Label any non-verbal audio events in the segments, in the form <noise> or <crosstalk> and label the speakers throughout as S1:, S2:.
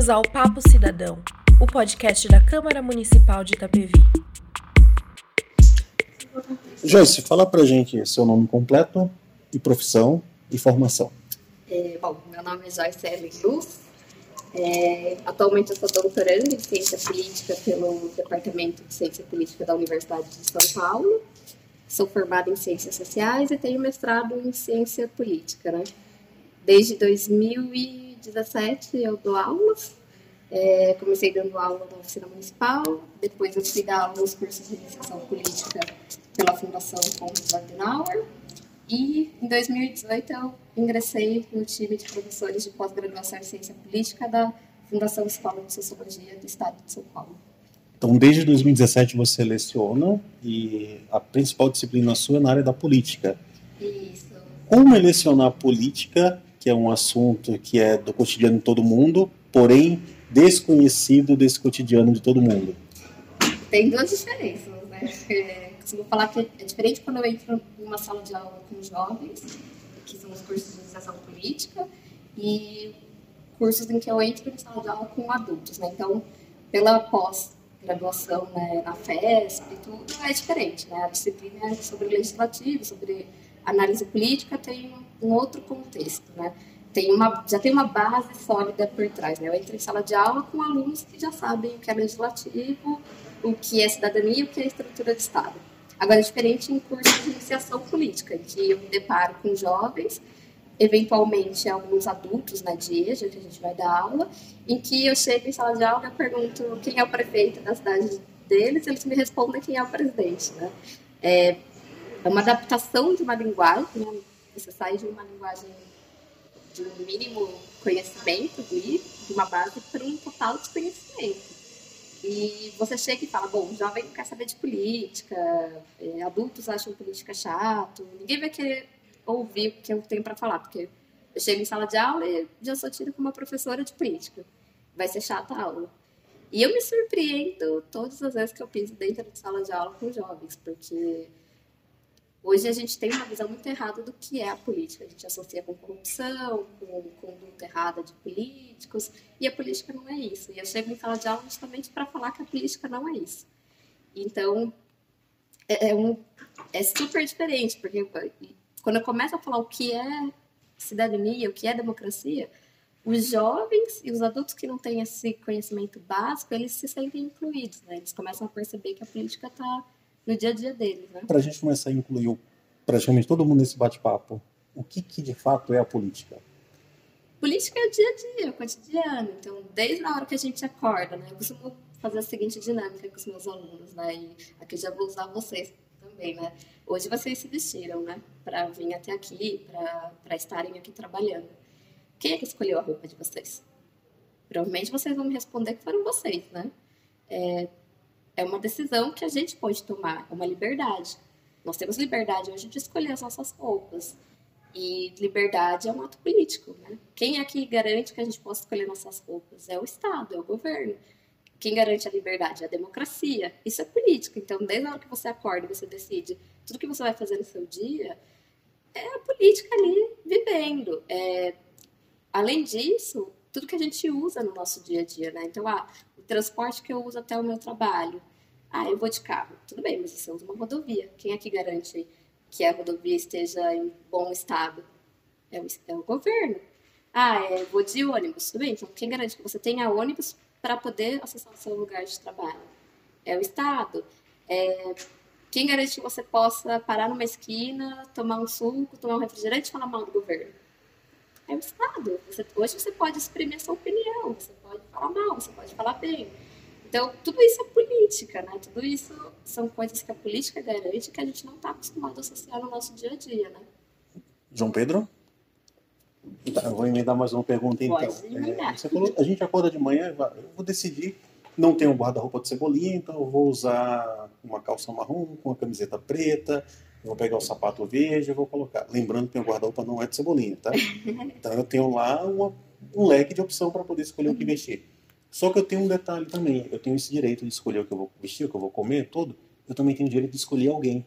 S1: Bem-vindos ao Papo Cidadão, o podcast da Câmara Municipal de Itapevi.
S2: Joyce, fala pra gente seu nome completo e profissão e formação.
S3: É, bom, meu nome é Joyce Ellen Luz. É, atualmente eu sou doutoranda em Ciência Política pelo Departamento de Ciência Política da Universidade de São Paulo. Sou formada em Ciências Sociais e tenho mestrado em Ciência Política. Né? Desde 2017 eu dou aulas. É, comecei dando aula na oficina municipal, depois eu fui dar aula nos cursos de iniciação política pela Fundação Conrad Adenauer e em 2018 eu ingressei no time de professores de pós-graduação em ciência política da Fundação Escola de Sociologia do Estado de São Paulo.
S2: Então, desde 2017 você leciona e a principal disciplina sua é na área da política.
S3: Isso.
S2: Como é lecionar política, que é um assunto que é do cotidiano de todo mundo, porém desconhecido desse cotidiano de todo mundo?
S3: Tem duas diferenças, né? É, costumo falar que é diferente quando eu entro numa sala de aula com jovens, que são os cursos de iniciação política, e cursos em que eu entro em sala de aula com adultos, né? Então, pela pós-graduação né, na FESP e tudo, é diferente, né? A disciplina é sobre legislativo, sobre análise política, tem um outro contexto, né? Tem uma, já tem uma base sólida por trás, né? Eu entro em sala de aula com alunos que já sabem o que é legislativo, o que é cidadania e o que é estrutura de Estado. Agora, é diferente em cursos de iniciação política, que eu me deparo com jovens, eventualmente alguns adultos na DIEJA, que a gente vai dar aula, em que eu chego em sala de aula e pergunto quem é o prefeito da cidade deles, eles me respondem quem é o presidente, né? É, é uma adaptação de uma linguagem, né? Você sai de uma linguagem de um mínimo conhecimento de uma base para um total desconhecimento. E você chega e fala, bom, jovem não quer saber de política, é, adultos acham política chato, ninguém vai querer ouvir o que eu tenho para falar, porque eu chego em sala de aula e já sou tida como uma professora de política. Vai ser chata a aula. E eu me surpreendo todas as vezes que eu piso dentro de sala de aula com jovens, porque Hoje a gente tem uma visão muito errada do que é a política. A gente associa com corrupção, com conduta errada de políticos, e a política não é isso. E eu chego em sala de aula justamente para falar que a política não é isso. Então, é, é, um, é super diferente, porque quando eu começo a falar o que é cidadania, o que é democracia, os jovens e os adultos que não têm esse conhecimento básico, eles se sentem incluídos, né? Eles começam a perceber que a política está no dia a dia deles. Né?
S2: Para a gente começar a incluir praticamente todo mundo nesse bate-papo, o que, que de fato é a política?
S3: Política é o dia a dia, o cotidiano. Então, desde a hora que a gente acorda, né? Eu costumo fazer a seguinte dinâmica com os meus alunos, né? E aqui já vou usar vocês também, né? Hoje vocês se vestiram, né? Para vir até aqui, para estarem aqui trabalhando. Quem é que escolheu a roupa de vocês? Provavelmente vocês vão me responder que foram vocês, né? É, é uma decisão que a gente pode tomar, é uma liberdade. Nós temos liberdade hoje de escolher as nossas roupas. E liberdade é um ato político, né? Quem é que garante que a gente possa escolher nossas roupas? É o Estado, é o governo. Quem garante a liberdade é a democracia. Isso é política. Então, desde a hora que você acorda e você decide tudo que você vai fazer no seu dia, é a política ali vivendo. É... Além disso, tudo que a gente usa no nosso dia a dia, né? Então, ah, transporte que eu uso até o meu trabalho, ah, eu vou de carro. Tudo bem, mas você usa uma rodovia. Quem é que garante que a rodovia esteja em bom estado? É o, é o governo. Ah, é, vou de ônibus. Tudo bem, então quem garante que você tenha ônibus para poder acessar o seu lugar de trabalho? É o Estado. É, quem garante que você possa parar numa esquina, tomar um suco, tomar um refrigerante e falar mal do governo? É o Estado. Você, hoje você pode exprimir a sua opinião, você pode falar mal, você pode falar bem. Então, tudo isso é política, né? Tudo isso são coisas que a política garante que a gente não está acostumado a associar no nosso dia a dia, né?
S2: João Pedro? Tá, eu vou emendar mais uma pergunta então. É, você falou, a gente acorda de manhã, eu vou decidir, não tenho um guarda-roupa de cebolinha, então eu vou usar uma calça marrom com uma camiseta preta, vou pegar o sapato verde e vou colocar. Lembrando que meu guarda-roupa não é de cebolinha, tá? <laughs> Então eu tenho lá uma, um leque de opção para poder escolher o que vestir. Só que eu tenho um detalhe também. Eu tenho esse direito de escolher o que eu vou vestir, o que eu vou comer, todo. Eu também tenho o direito de escolher alguém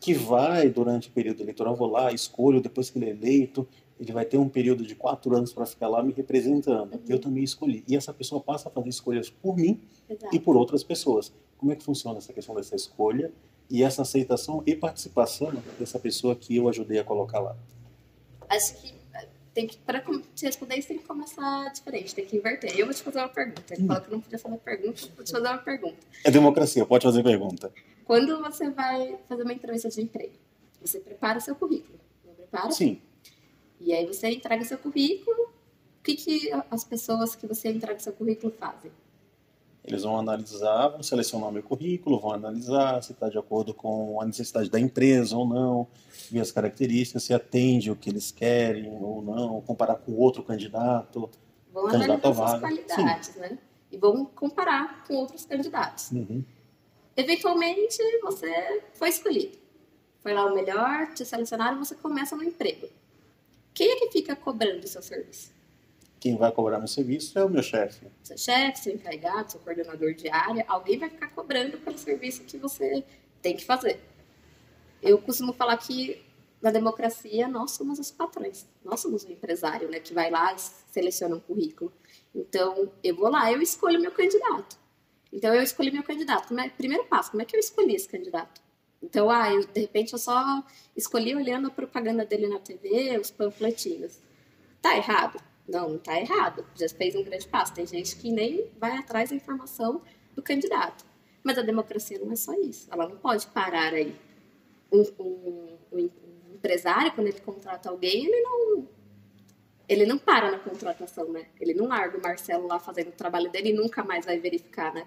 S2: que vai durante o período eleitoral, vou lá, escolho depois que ele é eleito, ele vai ter um período de quatro anos para ficar lá me representando.
S3: Uhum.
S2: Eu também escolhi. E essa pessoa passa a fazer escolhas por mim
S3: Exato.
S2: e por outras pessoas. Como é que funciona essa questão dessa escolha e essa aceitação e participação dessa pessoa que eu ajudei a colocar lá?
S3: Acho que tem que, para te responder isso, tem que começar diferente, tem que inverter. Eu vou te fazer uma pergunta. Ele
S2: Hum.
S3: falou que não podia fazer pergunta, vou te fazer uma pergunta.
S2: É democracia, pode fazer pergunta.
S3: Quando você vai fazer uma entrevista de emprego, você prepara seu currículo, não prepara?
S2: Sim,
S3: E aí você entrega seu currículo. O que, que as pessoas que você entrega seu currículo fazem?
S2: Eles vão analisar, vão selecionar o meu currículo, vão analisar se está de acordo com a necessidade da empresa ou não, ver as características, se atende o que eles querem ou não, comparar com outro candidato.
S3: Vão
S2: Candidato
S3: analisar suas qualidades, né? E vão comparar com outros candidatos.
S2: Uhum.
S3: Eventualmente, você foi escolhido. Foi lá o melhor, te selecionaram, você começa no emprego. Quem é que fica cobrando o seu serviço?
S2: Quem vai cobrar meu serviço é o meu chefe.
S3: Seu chefe, seu empregado, seu coordenador de área, alguém vai ficar cobrando pelo serviço que você tem que fazer. Eu costumo falar que na democracia nós somos os patrões, nós somos o empresário, né, que vai lá e seleciona um currículo. Então, eu vou lá, eu escolho meu candidato. Então, eu escolhi meu candidato. É, primeiro passo, como é que eu escolhi esse candidato? Então, ah, eu, de repente eu só escolhi olhando a propaganda dele na TV, os panfletinhos. Tá errado? Não, não tá errado. Já fez um grande passo. Tem gente que nem vai atrás da informação do candidato. Mas a democracia não é só isso. Ela não pode parar aí. Um, um, um empresário, quando ele contrata alguém, ele não, ele não para na contratação, né? Ele não larga o Marcelo lá fazendo o trabalho dele e nunca mais vai verificar, né?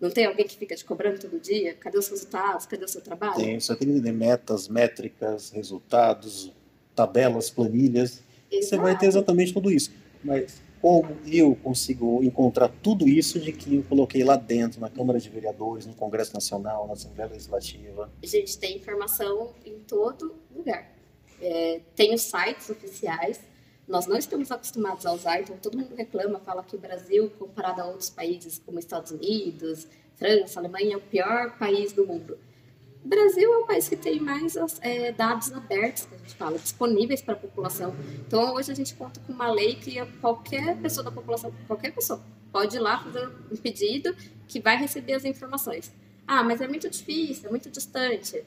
S3: Não tem alguém que fica te cobrando todo dia? Cadê os resultados? Cadê o seu trabalho?
S2: Tem, só tem que entender metas, métricas, resultados, tabelas, planilhas. Você vai ter exatamente tudo isso. Mas como eu consigo encontrar tudo isso de que eu coloquei lá dentro, na Câmara de Vereadores, no Congresso Nacional, na Assembleia Legislativa?
S3: A gente tem informação em todo lugar. É, tem os sites oficiais. Nós não estamos acostumados a usar, então todo mundo reclama, fala que o Brasil, comparado a outros países como Estados Unidos, França, Alemanha, é o pior país do mundo. O Brasil é o país que tem mais é, dados abertos, que a gente fala, disponíveis para a população. Então, hoje a gente conta com uma lei que qualquer pessoa da população, qualquer pessoa, pode ir lá fazer um pedido que vai receber as informações. Ah, mas é muito difícil, é muito distante.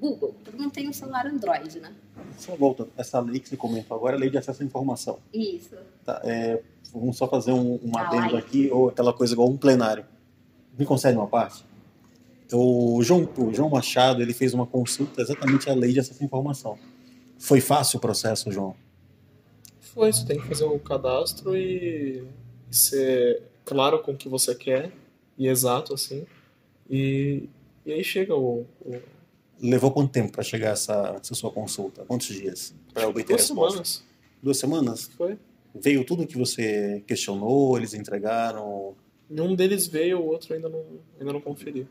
S3: Google, todo mundo tem um celular Android, né?
S2: Só volta, essa lei que você comentou agora é a lei de acesso à informação.
S3: Isso.
S2: Tá, é, vamos só fazer um, um
S3: Ah,
S2: adendo aqui, ou aquela coisa igual um plenário. Me concede uma parte? O João, o João Machado ele fez uma consulta exatamente à lei de acesso à informação. Foi fácil o processo, João?
S4: Foi, você tem que fazer o cadastro e ser claro com o que você quer e exato, assim. E, e aí chega o, o
S2: Levou quanto tempo para chegar essa, essa sua consulta? Quantos dias para obter a
S4: duas
S2: resposta?
S4: semanas.
S2: Duas semanas?
S4: Foi.
S2: Veio tudo que você questionou, eles entregaram.
S4: Um deles veio, o outro ainda não, ainda não conferi.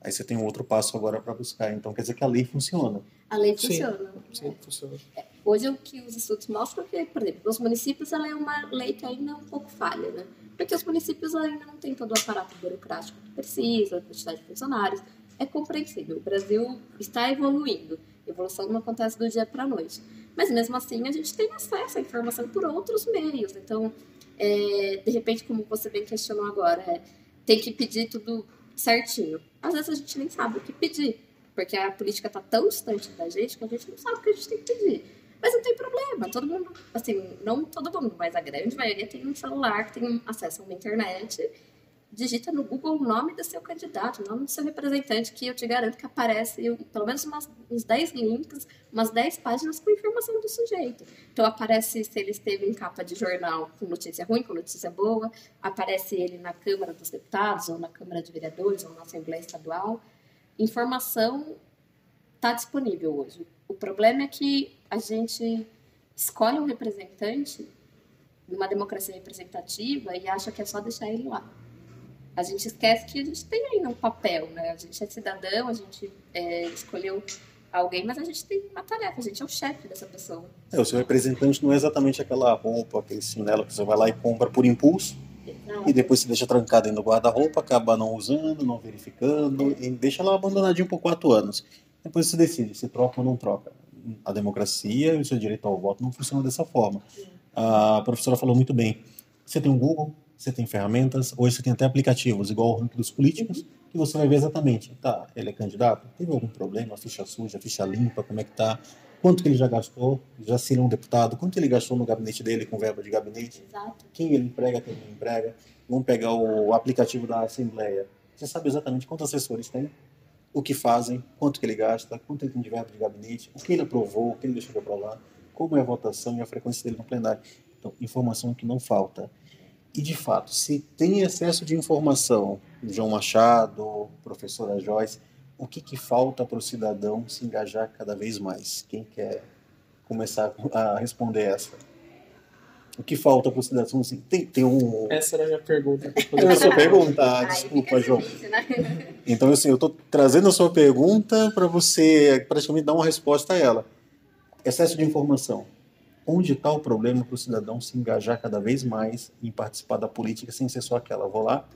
S2: Aí você tem um outro passo agora para buscar. Então quer dizer que a lei funciona.
S3: A lei
S4: Sim.
S3: funciona.
S4: Sim, funciona.
S3: Hoje o que os estudos mostram é que, por exemplo, nos municípios ela é uma lei que ainda é um pouco falha, né? Porque os municípios ainda não têm todo o aparato burocrático que precisa, a quantidade de funcionários. É compreensível. O Brasil está evoluindo. A evolução não acontece do dia para a noite. Mas mesmo assim a gente tem acesso à informação por outros meios. Então, é, de repente, como você bem questionou agora, é, tem que pedir tudo certinho. Às vezes a gente nem sabe o que pedir, porque a política está tão distante da gente que a gente não sabe o que a gente tem que pedir. Mas não tem problema, todo mundo, assim, não todo mundo, mas a grande maioria tem um celular, que tem acesso a uma internet, digita no Google o nome do seu candidato, o nome do seu representante, que eu te garanto que aparece pelo menos umas, uns 10 links, umas 10 páginas com informação do sujeito. Então aparece se ele esteve em capa de jornal com notícia ruim, com notícia boa, aparece ele na Câmara dos Deputados, ou na Câmara de Vereadores, ou na Assembleia Estadual. Informação está disponível hoje. O problema é que a gente escolhe um representante numa democracia representativa e acha que é só deixar ele lá. A gente esquece que a gente tem ainda um papel, né? A gente é cidadão, a gente é, escolheu alguém, mas a gente tem uma tarefa, a gente é o chefe dessa pessoa.
S2: É, o seu representante não é exatamente aquela roupa, aquele chinelo que você vai lá e compra por impulso e depois se deixa trancado dentro do guarda-roupa, acaba não usando, não verificando e deixa lá abandonadinho por quatro anos. Depois você decide se troca ou não troca. a democracia e o seu direito ao voto não funciona dessa forma. A professora falou muito bem. Você tem o Google, você tem ferramentas, hoje você tem até aplicativos, igual o ranking dos políticos, que você vai ver exatamente, tá, ele é candidato, teve algum problema, ficha suja, ficha limpa, como é que tá, quanto que ele já gastou, já seria um deputado, quanto ele gastou no gabinete dele com verba de gabinete,
S3: Exato.
S2: quem ele emprega, quem não emprega. Vamos pegar o aplicativo da Assembleia. Você sabe exatamente quantos assessores tem, o que fazem, quanto que ele gasta, quanto ele tem de verba de gabinete, o que ele aprovou, o que ele deixou de aprovar, como é a votação e a frequência dele no plenário. Então, informação que não falta. E, de fato, se tem excesso de informação, João Machado, professora Joyce, o que, que falta para o cidadão se engajar cada vez mais? Quem quer começar a responder essa? O que falta para o cidadão? Assim, tem, tem um...
S4: Essa era a minha pergunta. Eu fazer.
S2: só pergunta, ah, desculpa, João.
S3: difícil, né? <laughs>
S2: Então, assim, eu estou trazendo a sua pergunta para você praticamente dar uma resposta a ela. Excesso de informação. Onde está o problema para o cidadão se engajar cada vez mais em participar da política sem ser só aquela? Vou lá.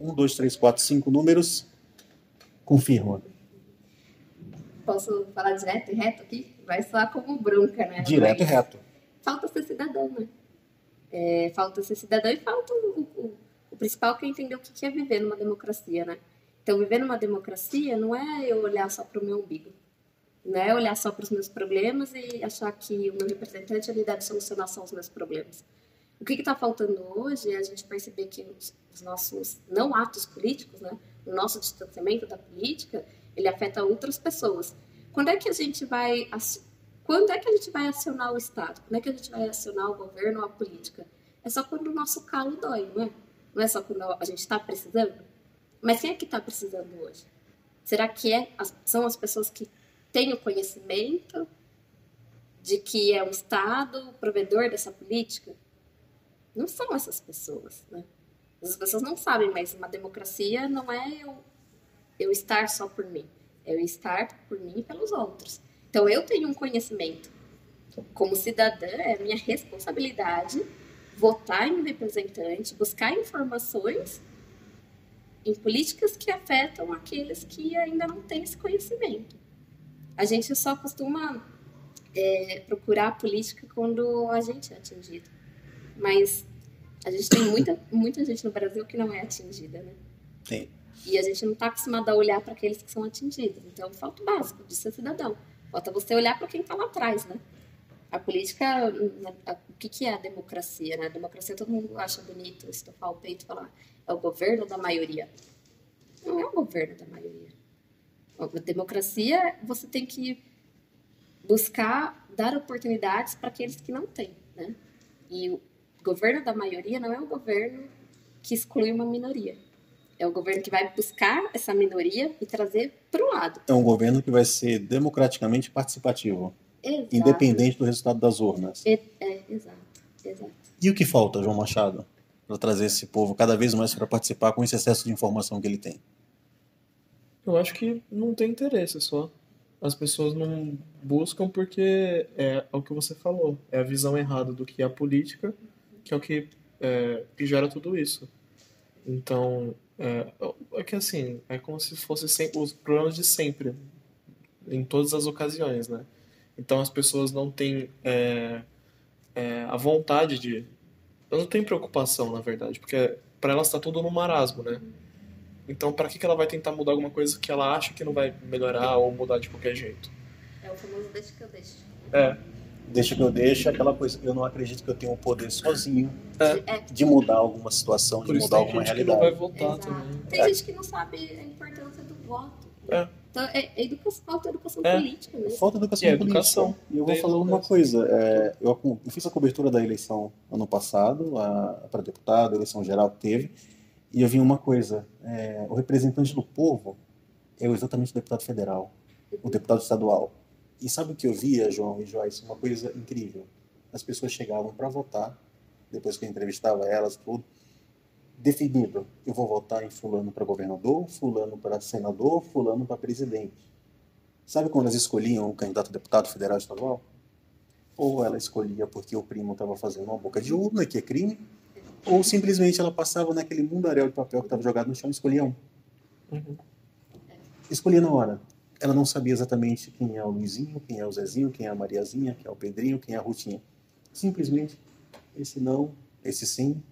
S2: Um, dois, três, quatro, cinco números. Confirma.
S3: Posso falar direto e reto aqui? Vai soar como bronca, né?
S2: Direto e
S3: Mas
S2: reto.
S3: Falta ser cidadão, né? É, falta ser cidadão e falta o, o, o principal que é entender o que que é viver numa democracia, né? Então, viver numa democracia não é eu olhar só para o meu umbigo. Não é olhar só para os meus problemas e achar que o meu representante ele deve solucionar só os meus problemas. O que está faltando hoje é a gente perceber que os, os nossos não atos políticos, né, o nosso distanciamento da política, ele afeta outras pessoas. Quando é que a gente vai quando é que a gente vai acionar o Estado? Quando é que a gente vai acionar o governo ou a política? É só quando o nosso calo dói, não é? Não é só quando a gente está precisando? Mas quem é que está precisando hoje? Será que é, são as pessoas que têm o conhecimento de que é o Estado o provedor dessa política? Não são essas pessoas, né? As pessoas não sabem, mas uma democracia não é eu, eu estar só por mim. É eu estar por mim e pelos outros. Então eu tenho um conhecimento. Como cidadã, é minha responsabilidade votar em um representante, buscar informações em políticas que afetam aqueles que ainda não têm esse conhecimento. A gente só costuma é, procurar a política quando a gente é atingido. Mas a gente tem muita, muita gente no Brasil que não é atingida, né?
S2: Sim.
S3: E a gente não está acostumado a olhar para aqueles que são atingidos. Então, falta o básico de ser cidadão. Falta você olhar para quem está lá atrás, né? A política, a- a- o que, que é a democracia, né? A democracia todo mundo acha bonito estufar o peito e falar é o governo da maioria. Não é o governo da maioria. A democracia, você tem que buscar dar oportunidades para aqueles que não têm, né? E o governo da maioria não é um governo que exclui uma minoria. É o governo que vai buscar essa minoria e trazer para o lado.
S2: É um governo que vai ser democraticamente participativo,
S3: Exato.
S2: independente do resultado das urnas.
S3: É, é, exato, exato.
S2: E o que falta, João Machado, para trazer esse povo cada vez mais para participar com esse excesso de informação que ele tem?
S4: Eu acho que não tem interesse só. As pessoas não buscam porque é o que você falou. É a visão errada do que é a política, que é o que, é, que gera tudo isso. Então, é, é que assim, é como se fosse sempre, os problemas de sempre, em todas as ocasiões, né? Então as pessoas não têm é, é, a vontade de. Não têm preocupação, na verdade, porque para elas está tudo no marasmo, né? Então, para que, que ela vai tentar mudar alguma coisa que ela acha que não vai melhorar ou mudar de qualquer jeito?
S3: É o famoso deixa que eu deixo.
S4: É,
S2: Deixa que eu deixe aquela coisa. Eu não acredito que eu tenho o poder sozinho
S3: É,
S2: de mudar alguma situação, de
S4: por isso
S2: mudar alguma
S4: gente que não vai
S2: realidade.
S4: votar
S3: exato.
S4: também.
S3: Tem
S2: É.
S3: gente que não sabe a importância do voto.
S4: É.
S3: Então, é, é educação, falta educação
S4: É.
S3: política mesmo.
S2: Falta educação
S4: E a
S2: política.
S4: educação.
S2: E eu vou
S4: Desde
S2: falar uma coisa. é, eu, eu fiz a cobertura da eleição ano passado, para deputado, a eleição geral que teve, e eu vi uma coisa. é, o representante do povo é exatamente o deputado federal, o deputado estadual. E sabe o que eu via, João e Joyce? Uma coisa incrível. As pessoas chegavam para votar, depois que eu entrevistava elas, tudo, definido. Eu vou votar em fulano para governador, fulano para senador, fulano para presidente. Sabe quando elas escolhiam um candidato a deputado federal estadual? Ou ela escolhia porque o primo estava fazendo uma boca de urna, que é crime, ou simplesmente ela passava naquele mundaréu de papel que estava jogado no chão e escolhia um.
S4: Uhum.
S2: Escolhia na hora. ela não sabia exatamente quem é o Luizinho, quem é o Zezinho, quem é a Mariazinha, quem é o Pedrinho, quem é a Rutinha. Simplesmente, esse não, esse sim.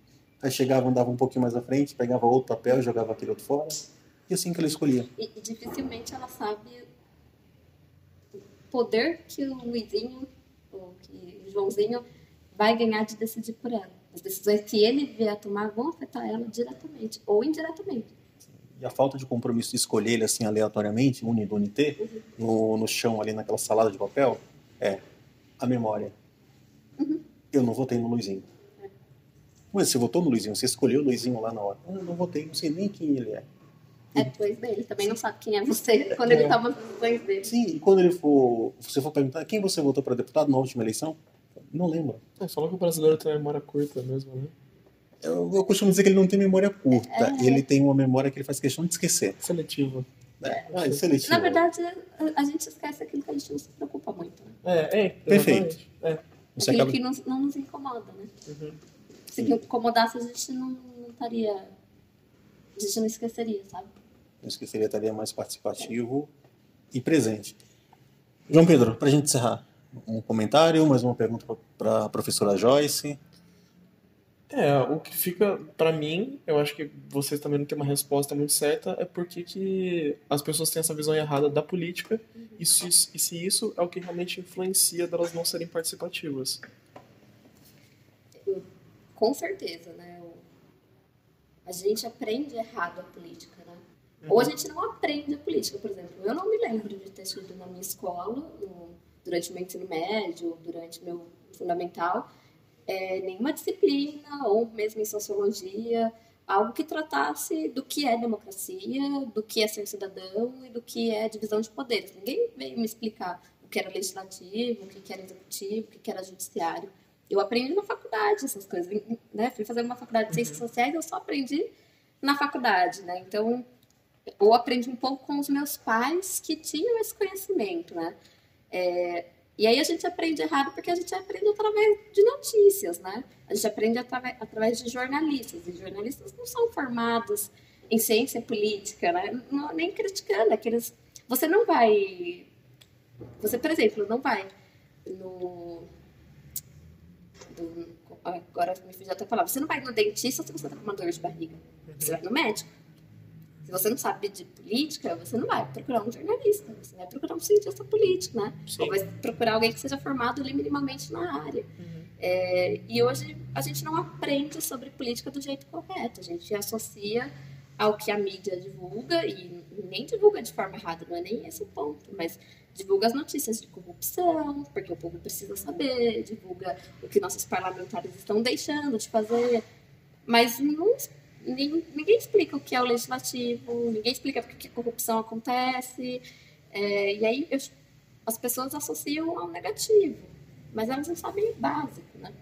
S2: Aí chegava, andava um pouquinho mais à frente, pegava outro papel, jogava aquele outro fora. E assim que ela escolhia.
S3: E, e dificilmente ela sabe o poder que o Luizinho ou que o Joãozinho vai ganhar de decidir por ela. As decisões que ele vier tomar vão afetar ela diretamente ou indiretamente.
S2: E a falta de compromisso de escolher ele assim aleatoriamente, uni do unité, no, no chão ali naquela salada de papel, é a memória.
S3: Uhum.
S2: Eu não votei no Luizinho. Mas você votou no Luizinho, você escolheu o Luizinho lá na hora. Eu não votei, não sei nem quem ele é.
S3: É depois dele, também não sabe quem é você <laughs> quando ele toma as decisões dele.
S2: Sim, e quando ele for, você for perguntar quem você votou para deputado na última eleição, não lembro.
S4: É, falou que o brasileiro tem memória curta mesmo, né?
S2: Eu, eu costumo dizer que ele não tem memória curta. Ele tem uma memória que ele faz questão de esquecer.
S4: Seletivo.
S2: É, ah, é seletivo.
S3: Na verdade, a, gente esquece aquilo que a gente não se preocupa muito. Né?
S4: É, é.
S2: Perfeito.
S4: É.
S2: Você
S3: Aquilo
S2: acaba...
S3: que não, não nos incomoda, né?
S4: Uhum.
S3: Se incomodasse, a gente não, não estaria. A gente não esqueceria, sabe?
S2: Eu esqueceria, estaria mais participativo e presente. João Pedro, para a gente encerrar, um comentário, mais uma pergunta para a professora Joyce.
S4: É, o que fica pra mim, eu acho que vocês também não têm uma resposta muito certa, é porque que as pessoas têm essa visão errada da política e se, e se isso é o que realmente influencia delas não serem participativas.
S3: Com certeza, né? A gente aprende errado a política, né? Ou a gente não aprende a política, por exemplo. Eu não me lembro de ter tido na minha escola, no- durante o meu ensino médio, durante o meu fundamental, é, nenhuma disciplina, ou mesmo em sociologia, algo que tratasse do que é democracia, do que é ser cidadão e do que é divisão de poderes. Ninguém veio me explicar o que era legislativo, o que era executivo, o que era judiciário. Eu aprendi na faculdade essas coisas, né? Fui fazer uma faculdade de ciências sociais, eu só aprendi na faculdade, né? Então, eu aprendi um pouco com os meus pais que tinham esse conhecimento, né? É, e aí a gente aprende errado porque a gente aprende através de notícias, né? A gente aprende através, através de jornalistas, e jornalistas não são formados em ciência política, né? Não- nem criticando aqueles... Você não vai... Você, por exemplo, não vai no... do- agora me fugiu até a palavra. Você não vai no dentista se você tá com uma dor de barriga. Você vai no médico. Se você não sabe de política, você não vai procurar um jornalista, você vai procurar um cientista político, né?
S4: Sim.
S3: Ou vai procurar alguém que seja formado ali minimamente na área. É, e hoje a gente não aprende sobre política do jeito correto. A gente associa ao que a mídia divulga e nem divulga de forma errada, não é nem esse o ponto, mas divulga as notícias de corrupção, porque o povo precisa saber, divulga o que nossos parlamentares estão deixando de fazer, mas não, nin- ninguém explica o que é o legislativo, ninguém explica por que a corrupção acontece, é, e aí eu- as pessoas associam ao negativo, mas elas não sabem o básico, né?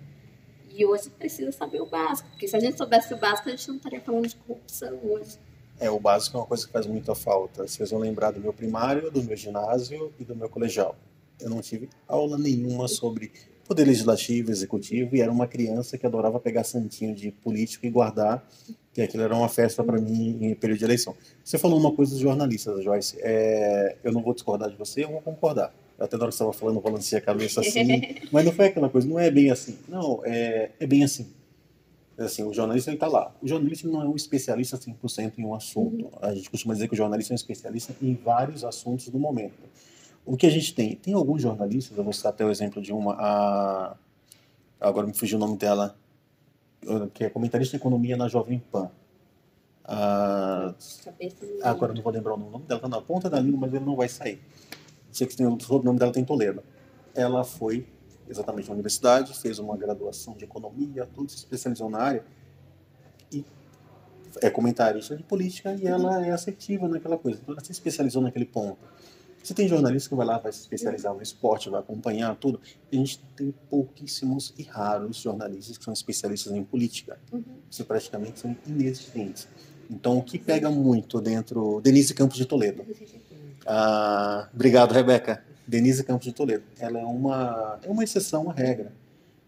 S3: E hoje precisa saber o básico, porque se a gente soubesse o básico, a gente não estaria falando de corrupção hoje.
S2: É, o básico é uma coisa que faz muita falta. Vocês vão lembrar do meu primário, do meu ginásio e do meu colegial. Eu não tive aula nenhuma sobre poder legislativo, executivo, e era uma criança que adorava pegar santinho de político e guardar, que aquilo era uma festa para mim em período de eleição. Você falou uma coisa dos jornalistas, Joyce. É, eu não vou discordar de você, eu vou concordar. Até na hora que você estava falando, eu balancei a cabeça assim, <laughs> mas não foi aquela coisa, não é bem assim. Não, é, é bem assim. É assim, o jornalista está lá. O jornalista não é um especialista 100% em um assunto. A gente costuma dizer que o jornalista é um especialista em vários assuntos do momento. O que a gente tem? Tem alguns jornalistas, eu vou citar até o exemplo de uma, a, agora me fugiu o nome dela, que é comentarista de economia na Jovem Pan. A, agora não vou lembrar o nome dela, tá na ponta da língua, mas ele não vai sair. Sei que tem o sobrenome dela tem Toledo. Ela foi exatamente na universidade, fez uma graduação de economia, tudo, se especializou na área e é comentarista de política e ela é assertiva naquela coisa. Então ela se especializou naquele ponto. Você tem jornalista que vai lá, vai se especializar no esporte, vai acompanhar tudo. A gente tem pouquíssimos e raros jornalistas que são especialistas em política.
S3: Uhum.
S2: Isso praticamente são inexistentes. Então, o que pega muito dentro. Denise Campos de Toledo. Ah, obrigado, Rebeca. Denise Campos de Toledo. Ela é uma, é uma exceção à regra.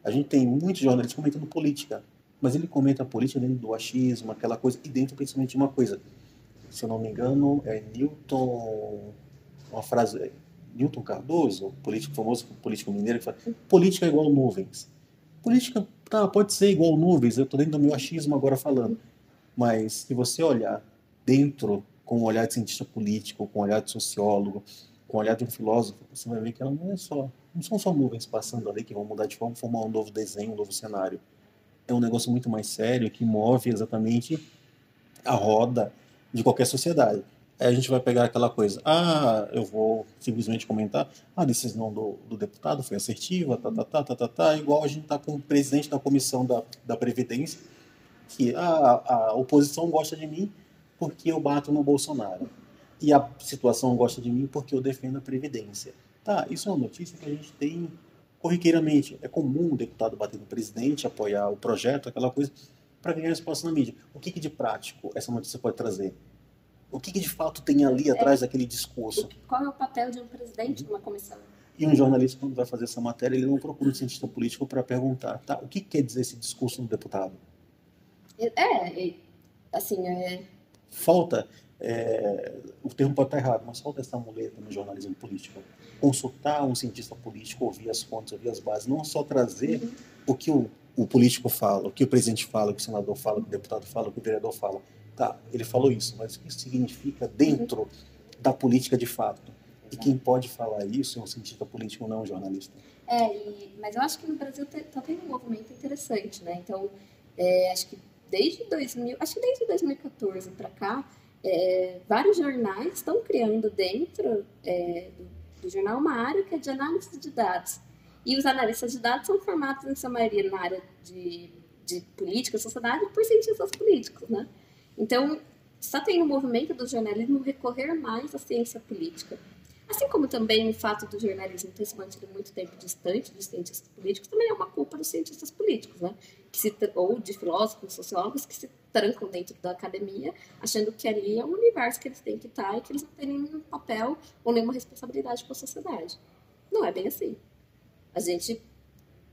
S2: A gente tem muitos jornalistas comentando política, mas ele comenta a política dentro do achismo, aquela coisa, e dentro principalmente de uma coisa. Se eu não me engano, é Newton. Uma frase, Newton Cardoso, político famoso, político mineiro, que fala, política é igual nuvens. Política, tá, pode ser igual nuvens, eu estou dentro do meu achismo agora falando, mas se você olhar dentro com o olhar de cientista político, com o olhar de sociólogo, com o olhar de um filósofo, você vai ver que ela não é só, não são só nuvens passando ali que vão mudar de forma, formar um novo desenho, um novo cenário. É um negócio muito mais sério que move exatamente a roda de qualquer sociedade. Aí a gente vai pegar aquela coisa, ah, eu vou simplesmente comentar, ah, a decisão do, do deputado foi assertiva, tá, tá, tá, tá, tá, tá, igual a gente está com o presidente da comissão da, da Previdência, que a, a oposição gosta de mim porque eu bato no Bolsonaro. E a situação gosta de mim porque eu defendo a Previdência. Tá, isso é uma notícia que a gente tem corriqueiramente. É comum o deputado bater no presidente, apoiar o projeto, aquela coisa, para ganhar espaço na mídia. O que, que de prático essa notícia pode trazer? O que, que de fato tem ali atrás é, daquele discurso?
S3: Qual é o papel de um presidente numa comissão?
S2: E um jornalista, quando vai fazer essa matéria, ele não procura um cientista político para perguntar, tá, o que, que, quer dizer esse discurso do deputado?
S3: É, assim, é...
S2: Falta, é, o termo pode estar errado, mas falta essa muleta no jornalismo político. Consultar um cientista político, ouvir as fontes, ouvir as bases, não só trazer uhum. o que o, o político fala, o que o presidente fala, o que o senador fala, o que o deputado fala, o que o vereador fala, Tá, ele falou isso, mas o que isso significa dentro da política de fato? E quem pode falar isso é um cientista político, não um jornalista.
S3: É, e, mas eu acho que no Brasil está tendo um movimento interessante, né? Então, é, acho que desde 2000, acho que desde 2014 para cá, é, vários jornais estão criando dentro é, do, do, jornal uma área que é de análise de dados. E os analistas de dados são formados, em sua maioria, na área de, de política, sociedade, por cientistas políticos, né? Então, está tendo um movimento do jornalismo recorrer mais à ciência política. Assim como também o fato do jornalismo ter se mantido muito tempo distante dos cientistas políticos, também é uma culpa dos cientistas políticos, né? Que se, ou de filósofos, sociólogos, que se trancam dentro da academia, achando que ali é um universo que eles têm que estar e que eles não têm nenhum papel ou nenhuma responsabilidade com a sociedade. Não é bem assim. A gente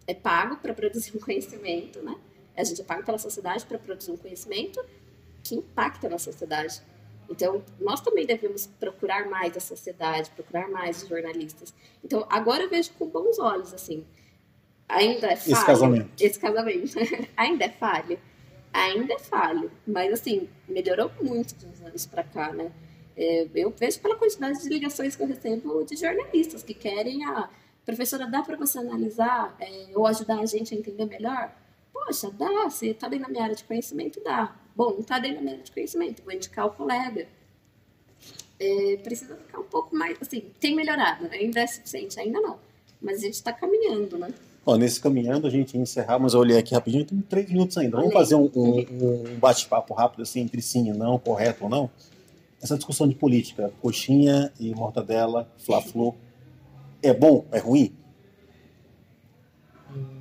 S3: é pago para produzir um <laughs> conhecimento, né? A gente é pago pela sociedade para produzir um conhecimento que impacta na sociedade. Então, nós também devemos procurar mais a sociedade, procurar mais os jornalistas. Então, agora eu vejo com bons olhos, assim, ainda é falho.
S2: Esse casamento.
S3: Esse casamento. <laughs> ainda é falho. Ainda é falho. Mas, assim, melhorou muito uns anos para cá, né? É, eu vejo pela quantidade de ligações que eu recebo de jornalistas que querem a ah, professora, dá para você analisar é, ou ajudar a gente a entender melhor? Poxa, dá, você está dentro da minha área de conhecimento, dá. Bom, não está dentro da minha área de conhecimento, vou indicar o colega. É, precisa ficar um pouco mais, assim, tem melhorado, né? ainda é suficiente, ainda não. Mas a gente está caminhando, né?
S2: Ó, nesse caminhando, a gente ia encerrar, mas eu olhei aqui rapidinho, tem três minutos ainda. Vamos fazer um, um, um bate-papo rápido, assim, entre sim e não, correto ou não? Essa discussão de política, coxinha e mortadela, fla-flu, é bom? É ruim?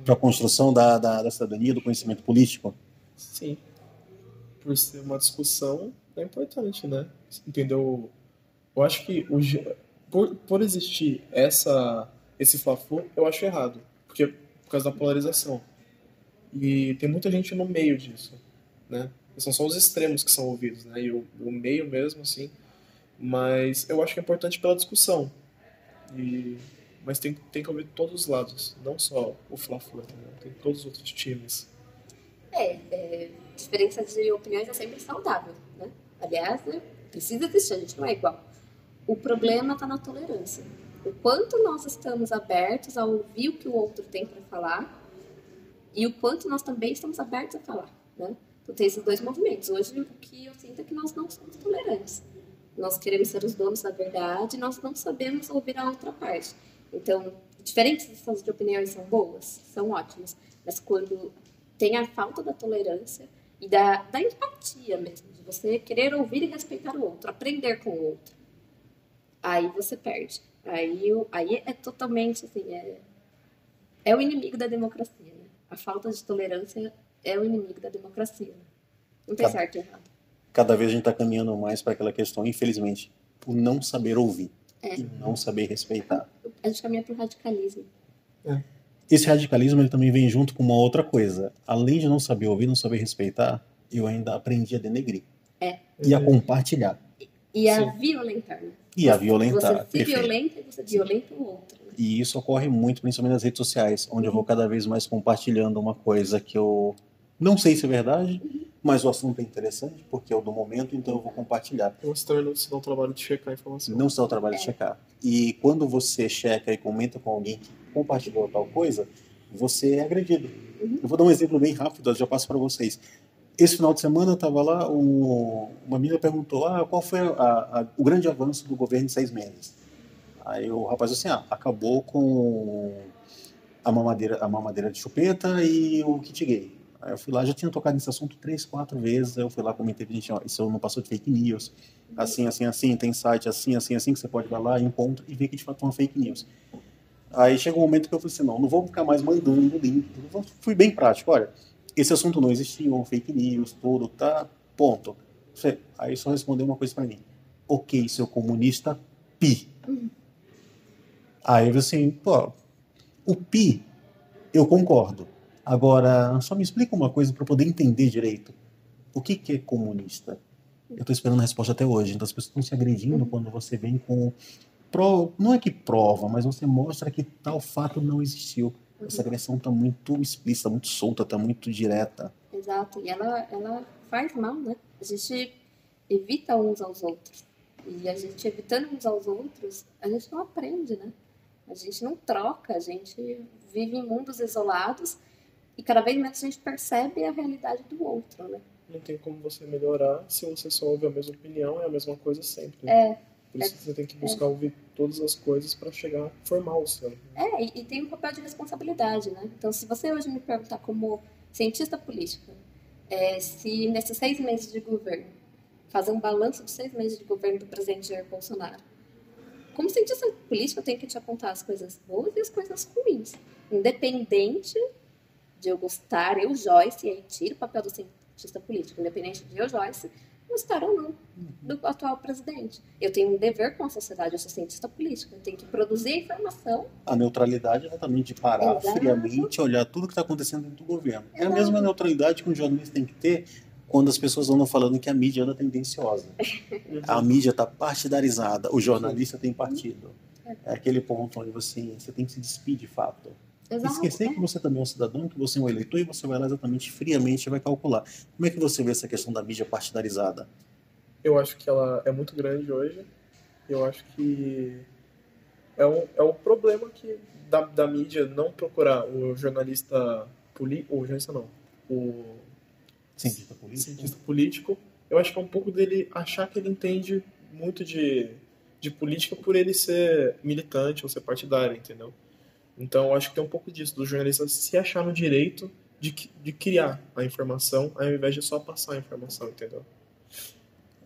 S2: para a construção da, da, da, cidadania, do conhecimento político?
S4: Sim. Por ser uma discussão, é importante, né? Entendeu? Eu acho que o, por, por existir essa, esse fla-flu, eu acho errado. Porque, por causa da polarização. E tem muita gente no meio disso, né? São só os extremos que são ouvidos, né? E o, o meio mesmo, assim. Mas eu acho que é importante pela discussão. E mas tem, tem que ouvir todos os lados, não só o Fla-Flu, tem todos os outros times.
S3: É, é, diferença de opiniões é sempre saudável, né? Aliás, né, precisa existir, a gente não é igual. O problema está na tolerância. O quanto nós estamos abertos a ouvir o que o outro tem para falar e o quanto nós também estamos abertos a falar, né? Então tem esses dois movimentos. Hoje o que eu sinto é que nós não somos tolerantes. Nós queremos ser os donos da verdade, nós não sabemos ouvir a outra parte. Então, diferentes de opiniões são boas, são ótimas, mas quando tem a falta da tolerância e da, da empatia mesmo, de você querer ouvir e respeitar o outro, aprender com o outro, aí você perde. Aí, aí é totalmente assim, é, é o inimigo da democracia. Né? A falta de tolerância é o inimigo da democracia. Não tem cada, certo e errado.
S2: Cada vez a gente está caminhando mais para aquela questão, infelizmente, por não saber ouvir é. e não saber respeitar
S3: a gente caminha para o radicalismo.
S2: É. Esse radicalismo ele também vem junto com uma outra coisa. Além de não saber ouvir, não saber respeitar, eu ainda aprendi a denegrir.
S3: É.
S2: E a compartilhar.
S3: e a
S4: Sim.
S3: violentar. né?
S2: E a
S3: Você
S2: violentar.
S3: se
S2: perfeito.
S3: violenta e você violenta o outro. né?
S2: E isso ocorre muito, principalmente nas redes sociais, onde eu vou cada vez mais compartilhando uma coisa que eu não sei se é verdade, mas o assunto é interessante, porque é o do momento, então eu vou compartilhar.
S4: Você também não se dá o trabalho de checar a informação.
S2: Não se dá o trabalho de checar. E quando você checa e comenta com alguém que compartilhou tal coisa, você é agredido. Eu vou dar um exemplo bem rápido, eu já passo para vocês. Esse final de semana eu estava lá, um- uma menina perguntou ah, qual foi a- a- o grande avanço do governo em seis meses. Aí o rapaz disse assim, ah, acabou com a mamadeira, a mamadeira de chupeta e o kit gay. Eu fui lá, já tinha tocado nesse assunto três, quatro vezes, eu fui lá, comentei, gente, ó, isso não passou de fake news, assim, assim, assim, tem site assim, assim, assim, que você pode ir lá, encontra e ver que de fato é uma fake news. Aí chegou um momento que eu falei assim, não, não vou ficar mais mandando link. Eu fui bem prático, olha, esse assunto não existia, um fake news, tudo, tá, ponto. Aí só respondeu uma coisa pra mim. Ok, seu comunista, pi. Aí eu falei assim, pô, o pi, eu concordo. Agora, só me explica uma coisa para poder entender direito. O que, que é comunista? Eu tô esperando a resposta até hoje. Então as pessoas estão se agredindo quando você vem com. Pro... Não é que prova, mas você mostra que tal fato não existiu. Essa agressão tá muito explícita, muito solta, tá muito direta.
S3: Exato. E ela, ela faz mal, né? A gente evita uns aos outros. E a gente evitando uns aos outros, a gente não aprende, né? A gente não troca, a gente vive em mundos isolados e cada vez menos a gente percebe a realidade do outro, né?
S4: Não tem como você melhorar se você só ouve a mesma opinião, é a mesma coisa sempre. né?
S3: É,
S4: Por isso que você tem que buscar ouvir todas as coisas para chegar a formar o seu.
S3: É, e, e tem um papel de responsabilidade, né? Então, se você hoje me perguntar como cientista política, é, se nesses seis meses de governo, fazer um balanço de seis meses de governo do presidente Jair Bolsonaro, como cientista política, eu tenho que te apontar as coisas boas e as coisas ruins. Independente de eu gostar, eu, Joyce, e aí tiro o papel do cientista político, independente de eu, Joyce, gostar ou não do atual presidente. Eu tenho um dever com a sociedade, eu sou cientista política, eu tenho que produzir informação
S2: A neutralidade é exatamente de parar
S3: Exato.
S2: friamente, olhar tudo que está acontecendo dentro do governo. É a
S3: Exato.
S2: mesma neutralidade que um jornalista tem que ter quando as pessoas andam falando que a mídia anda tendenciosa. <laughs> A mídia está partidarizada, o jornalista tem partido. É aquele ponto onde você, você tem que se despir de fato.
S3: Exato.
S2: Esquecer que você também é um cidadão, que você é um eleitor e você vai lá exatamente friamente e vai calcular. Como é que você vê essa questão da mídia partidarizada?
S4: Eu acho que ela é muito grande hoje. Eu acho que é um, é um problema que da, da mídia não procurar o jornalista político, o jornalista não, o
S2: Cientista político?
S4: cientista político. Eu acho que é um pouco dele achar que ele entende muito de, de política por ele ser militante ou ser partidário, entendeu? Então eu acho que tem um pouco disso, do jornalista se achar no direito de, de criar a informação ao invés de só passar a informação, entendeu?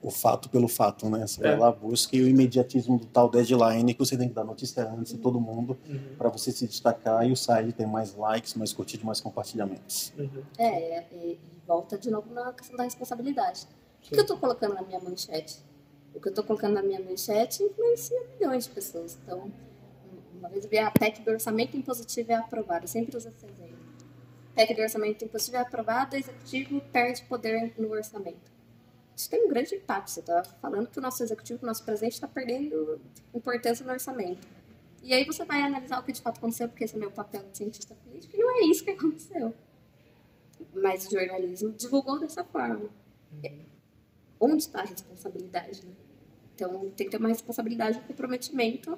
S2: O fato pelo fato, né? Você
S4: É.
S2: vai lá, busca e o imediatismo do tal deadline que você tem que dar notícia antes de todo mundo
S4: Uhum,
S2: para você se destacar e o site ter mais likes, mais curtidas, mais compartilhamentos.
S4: uhum.
S3: É, é, e, volta de novo na questão da responsabilidade. O
S4: Sim.
S3: que eu estou colocando na minha manchete? O que eu estou colocando na minha manchete influencia milhões de pessoas. Então, uma vez eu vi a PEC do orçamento impositivo é aprovada. Eu sempre uso esse exemplo. PEC do orçamento impositivo é aprovada, o executivo perde poder no orçamento. Isso tem um grande impacto. Você está falando que o nosso executivo, que o nosso presidente está perdendo importância no orçamento. E aí você vai analisar o que de fato aconteceu, porque esse é meu papel de cientista político, e não é isso que aconteceu. Mas o jornalismo divulgou dessa forma. Onde está a responsabilidade, né? Então, tem que ter uma responsabilidade um comprometimento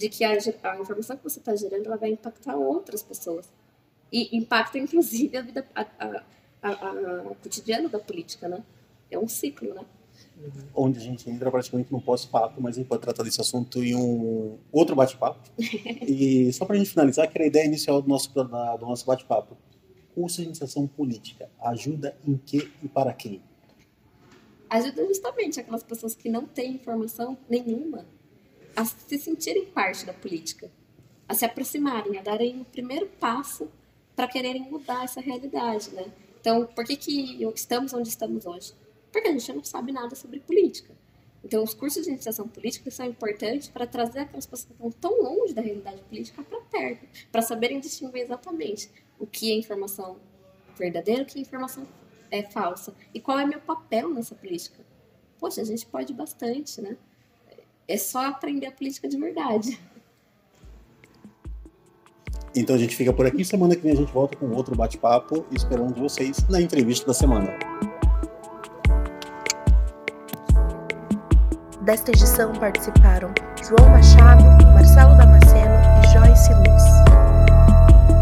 S3: de que a, a informação que você está gerando ela vai impactar outras pessoas. E impacta, inclusive, a vida, a, a, a, o cotidiano da política, né? É um ciclo, né?
S2: Onde a gente entra praticamente no pós-papo, mas a gente pode tratar desse assunto em um outro bate-papo. <laughs> e só para a gente finalizar, que era a ideia inicial do nosso, do nosso bate-papo. Curso de iniciação política ajuda em que e para quem?
S3: ajuda justamente aquelas pessoas que não têm informação nenhuma a se sentirem parte da política, a se aproximarem, a darem o primeiro passo para quererem mudar essa realidade, né? Então, por que, que estamos onde estamos hoje? Porque a gente não sabe nada sobre política. Então, os cursos de iniciação política são importantes para trazer aquelas pessoas que estão tão longe da realidade política para perto, para saberem distinguir exatamente o que é informação verdadeira o que é informação é falsa. E qual é meu papel nessa política? poxa, a gente pode bastante, né? É só aprender a política de verdade.
S2: Então a gente fica por aqui. Semana que vem a gente volta com outro bate-papo e esperamos vocês na entrevista da semana.
S1: Desta edição participaram João Machado, Marcelo Damasceno e Joyce Luz.